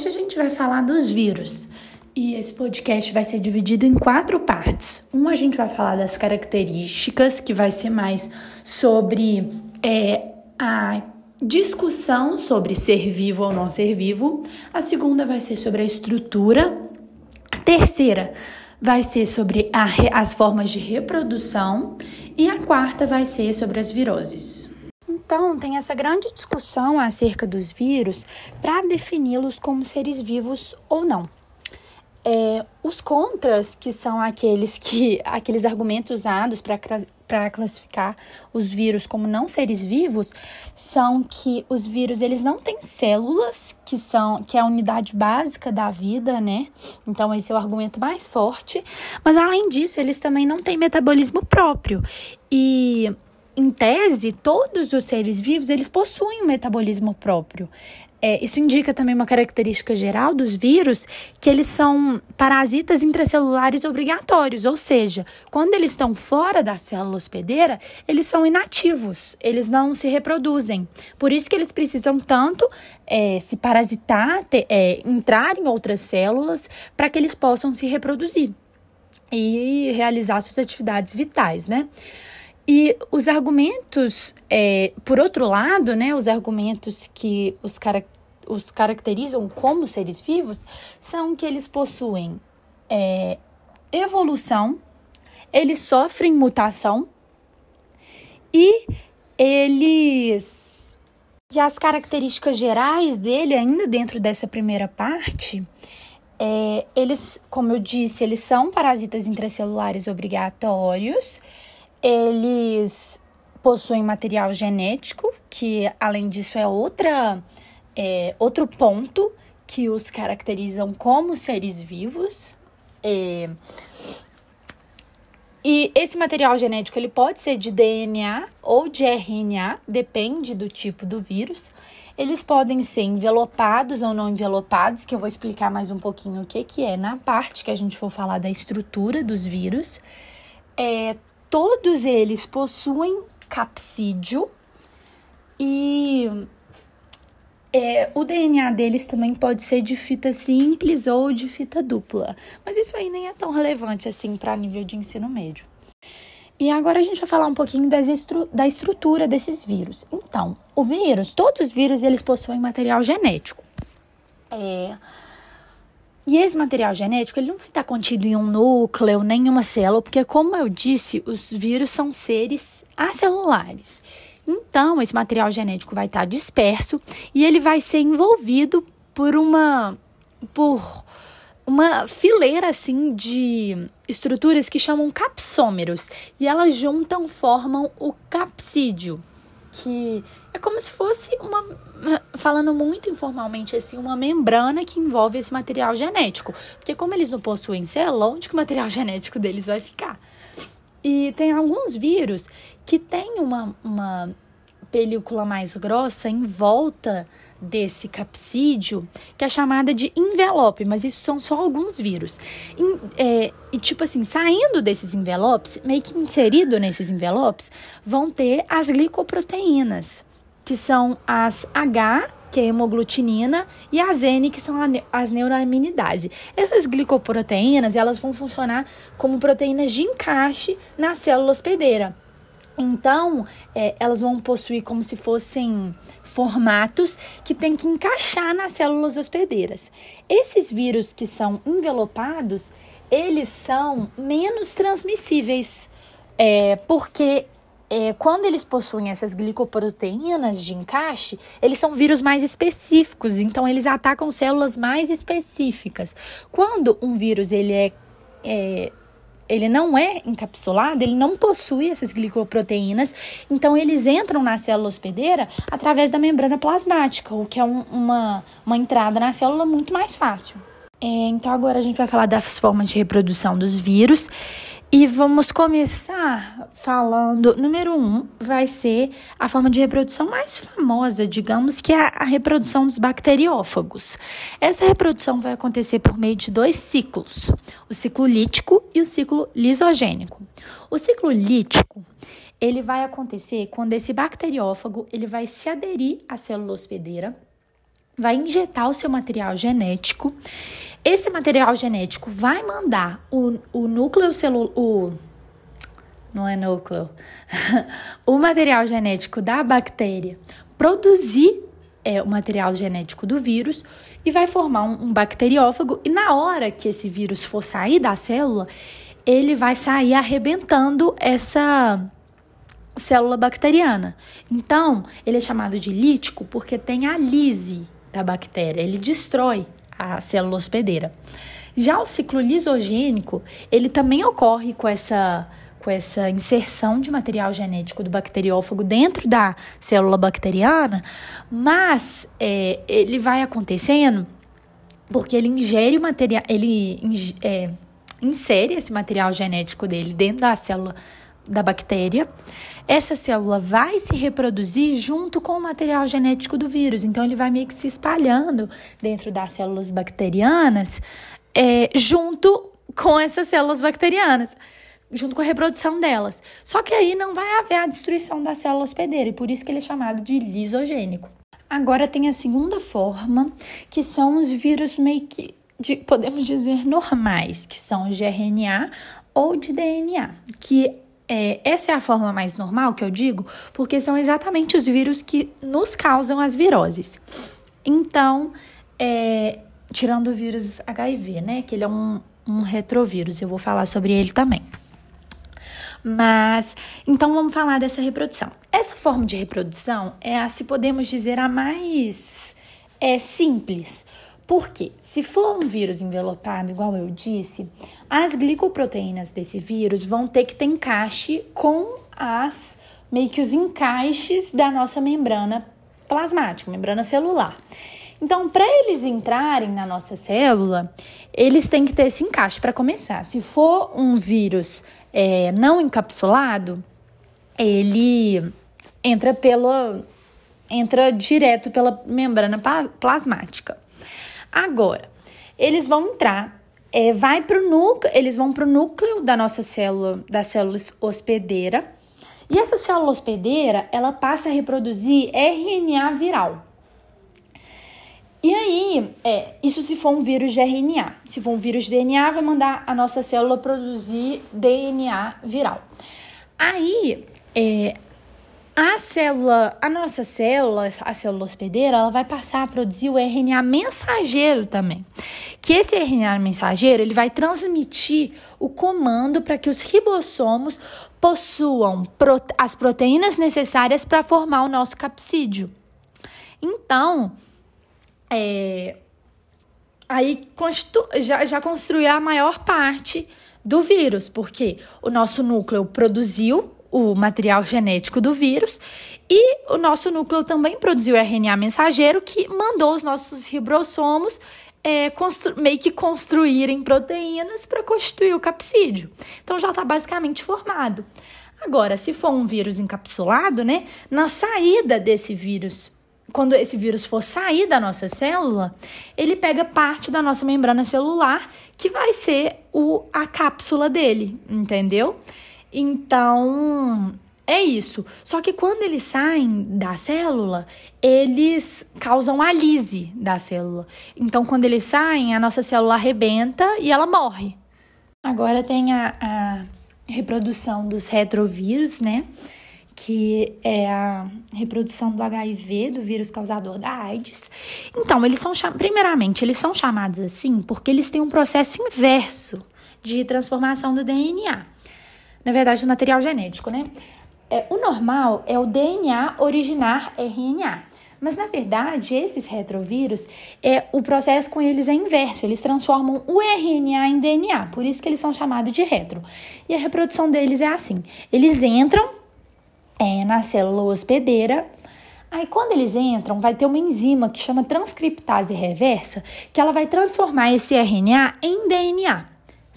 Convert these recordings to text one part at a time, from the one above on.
Hoje a gente vai falar dos vírus. E esse podcast vai ser dividido em quatro partes. Um, a gente vai falar das características, que vai ser mais sobre é, a discussão sobre ser vivo ou não ser vivo. A segunda vai ser sobre a estrutura. A terceira vai ser sobre a, as formas de reprodução. E a quarta vai ser sobre as viroses. Então, tem essa grande discussão acerca dos vírus para defini-los como seres vivos ou não. É, os contras, que são aqueles que aqueles argumentos usados para classificar os vírus como não seres vivos, são que os vírus eles não têm células, que são que é a unidade básica da vida, né? Então esse é o argumento mais forte. Mas além disso, eles também não têm metabolismo próprio. E em tese, todos os seres vivos eles possuem um metabolismo próprio. É, isso indica também uma característica geral dos vírus, que eles são parasitas intracelulares obrigatórios, ou seja, quando eles estão fora da célula hospedeira, eles são inativos, eles não se reproduzem. Por isso que eles precisam tanto é, se parasitar, ter, é, entrar em outras células, para que eles possam se reproduzir e realizar suas atividades vitais, né? E os argumentos, é, por outro lado, né, os argumentos que os, cara, os caracterizam como seres vivos são que eles possuem é, evolução, eles sofrem mutação e eles. E as características gerais dele, ainda dentro dessa primeira parte, é, eles, como eu disse, eles são parasitas intracelulares obrigatórios eles possuem material genético, que além disso é outra é, outro ponto que os caracterizam como seres vivos. É, e esse material genético ele pode ser de DNA ou de RNA, depende do tipo do vírus. Eles podem ser envelopados ou não envelopados, que eu vou explicar mais um pouquinho o que, que é na parte que a gente for falar da estrutura dos vírus. É, Todos eles possuem capsídio e é, o DNA deles também pode ser de fita simples ou de fita dupla, mas isso aí nem é tão relevante assim para nível de ensino médio. E agora a gente vai falar um pouquinho estru da estrutura desses vírus. Então, o vírus, todos os vírus, eles possuem material genético. É, e esse material genético ele não vai estar contido em um núcleo, nem em uma célula, porque, como eu disse, os vírus são seres acelulares. Então, esse material genético vai estar disperso e ele vai ser envolvido por uma por uma fileira assim de estruturas que chamam capsômeros e elas juntam formam o capsídeo que é como se fosse uma, falando muito informalmente assim, uma membrana que envolve esse material genético. Porque como eles não possuem célula, onde que o material genético deles vai ficar? E tem alguns vírus que têm uma, uma película mais grossa em volta desse capsídio, que é chamada de envelope, mas isso são só alguns vírus. E, é, e, tipo assim, saindo desses envelopes, meio que inserido nesses envelopes, vão ter as glicoproteínas, que são as H, que é a e as N, que são as neuraminidase. Essas glicoproteínas, elas vão funcionar como proteínas de encaixe na célula hospedeira. Então, é, elas vão possuir como se fossem formatos que tem que encaixar nas células hospedeiras. Esses vírus que são envelopados, eles são menos transmissíveis, é, porque é, quando eles possuem essas glicoproteínas de encaixe, eles são vírus mais específicos, então eles atacam células mais específicas. Quando um vírus ele é, é ele não é encapsulado, ele não possui essas glicoproteínas, então eles entram na célula hospedeira através da membrana plasmática, o que é um, uma, uma entrada na célula muito mais fácil. É, então agora a gente vai falar das formas de reprodução dos vírus. E vamos começar falando. Número um vai ser a forma de reprodução mais famosa, digamos, que é a reprodução dos bacteriófagos. Essa reprodução vai acontecer por meio de dois ciclos: o ciclo lítico e o ciclo lisogênico. O ciclo lítico ele vai acontecer quando esse bacteriófago ele vai se aderir à célula hospedeira vai injetar o seu material genético. Esse material genético vai mandar o, o núcleo celular. Não é núcleo. o material genético da bactéria produzir é, o material genético do vírus e vai formar um, um bacteriófago. E na hora que esse vírus for sair da célula, ele vai sair arrebentando essa célula bacteriana. Então, ele é chamado de lítico porque tem a lise da bactéria, ele destrói a célula hospedeira. Já o ciclo lisogênico, ele também ocorre com essa com essa inserção de material genético do bacteriófago dentro da célula bacteriana, mas é, ele vai acontecendo porque ele ingere o material, ele é, insere esse material genético dele dentro da célula da bactéria. Essa célula vai se reproduzir junto com o material genético do vírus, então ele vai meio que se espalhando dentro das células bacterianas, é, junto com essas células bacterianas junto com a reprodução delas. Só que aí não vai haver a destruição da célula hospedeira, e por isso que ele é chamado de lisogênico. Agora tem a segunda forma, que são os vírus meio que, de, podemos dizer, normais, que são de RNA ou de DNA, que é, essa é a forma mais normal que eu digo, porque são exatamente os vírus que nos causam as viroses. Então, é, tirando o vírus HIV, né, que ele é um, um retrovírus, eu vou falar sobre ele também. Mas, então vamos falar dessa reprodução. Essa forma de reprodução é a, se podemos dizer, a mais é, simples. Porque se for um vírus envelopado, igual eu disse, as glicoproteínas desse vírus vão ter que ter encaixe com as meio que os encaixes da nossa membrana plasmática, membrana celular. Então, para eles entrarem na nossa célula, eles têm que ter esse encaixe para começar. Se for um vírus é, não encapsulado, ele entra pela entra direto pela membrana plasmática. Agora, eles vão entrar, é, vai pro núcleo, eles vão para o núcleo da nossa célula, da célula hospedeira, e essa célula hospedeira, ela passa a reproduzir RNA viral. E aí, é, isso se for um vírus de RNA. Se for um vírus de DNA, vai mandar a nossa célula produzir DNA viral. Aí, é, a célula, a nossa célula, a célula hospedeira, ela vai passar a produzir o RNA mensageiro também. Que esse RNA mensageiro, ele vai transmitir o comando para que os ribossomos possuam as proteínas necessárias para formar o nosso capsídeo. Então, é, aí já, já construiu a maior parte do vírus, porque o nosso núcleo produziu o material genético do vírus e o nosso núcleo também produziu RNA mensageiro que mandou os nossos ribossomos é, meio que construírem proteínas para constituir o capsídeo. Então já está basicamente formado. Agora, se for um vírus encapsulado, né, na saída desse vírus quando esse vírus for sair da nossa célula, ele pega parte da nossa membrana celular, que vai ser o, a cápsula dele, entendeu? Então, é isso. Só que quando eles saem da célula, eles causam a lise da célula. Então, quando eles saem, a nossa célula arrebenta e ela morre. Agora tem a, a reprodução dos retrovírus, né? que é a reprodução do HIV, do vírus causador da AIDS. Então, eles são primeiramente, eles são chamados assim porque eles têm um processo inverso de transformação do DNA. Na verdade, do material genético, né? É, o normal é o DNA originar RNA. Mas na verdade, esses retrovírus, é, o processo com eles é inverso. Eles transformam o RNA em DNA, por isso que eles são chamados de retro. E a reprodução deles é assim: eles entram é, na célula hospedeira. Aí, quando eles entram, vai ter uma enzima que chama transcriptase reversa, que ela vai transformar esse RNA em DNA.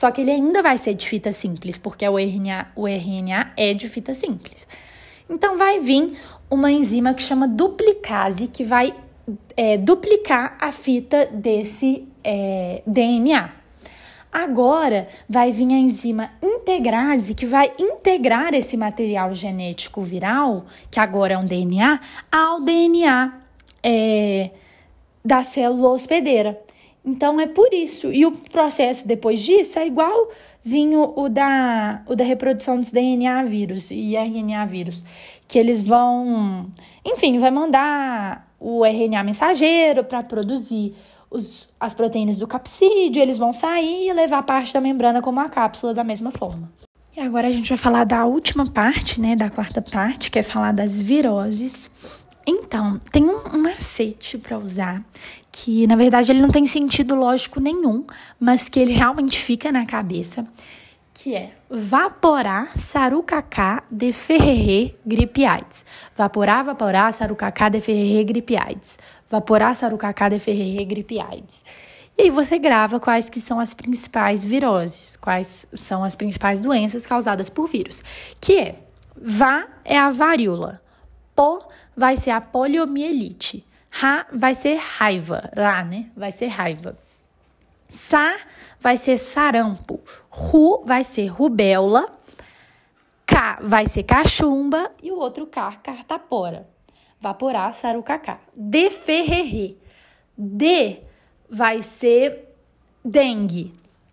Só que ele ainda vai ser de fita simples, porque o RNA, o RNA é de fita simples. Então, vai vir uma enzima que chama duplicase, que vai é, duplicar a fita desse é, DNA. Agora vai vir a enzima integrase que vai integrar esse material genético viral, que agora é um DNA, ao DNA é, da célula hospedeira. Então é por isso. E o processo depois disso é igualzinho o da, o da reprodução dos DNA vírus e RNA vírus, que eles vão, enfim, vai mandar o RNA mensageiro para produzir os, as proteínas do capsídeo, eles vão sair e levar parte da membrana como a cápsula da mesma forma. E agora a gente vai falar da última parte, né, da quarta parte, que é falar das viroses. Então, tem um, macete para usar que, na verdade, ele não tem sentido lógico nenhum, mas que ele realmente fica na cabeça, que é vaporar sarucacá de ferrerê gripiaides. Vaporar, vaporar, sarucacá de ferrerê gripiaides. Vaporar, sarucacá de ferrerê gripiaides. E aí você grava quais que são as principais viroses, quais são as principais doenças causadas por vírus, que é vá é a varíola, po vai ser a poliomielite. Ra vai ser raiva. Ra, né? Vai ser raiva. Sa vai ser sarampo. Ru vai ser rubéola. K vai ser cachumba. E o outro K, cartapora. Vaporá, sarucacá. De ferrerê. D vai ser dengue.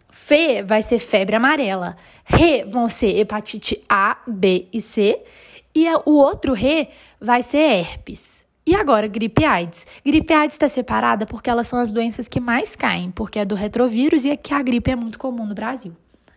Fe vai ser febre amarela. Re vão ser hepatite A, B e C. E o outro re vai ser herpes. E agora, gripe AIDS. Gripe AIDS está separada porque elas são as doenças que mais caem, porque é do retrovírus e é que a gripe é muito comum no Brasil.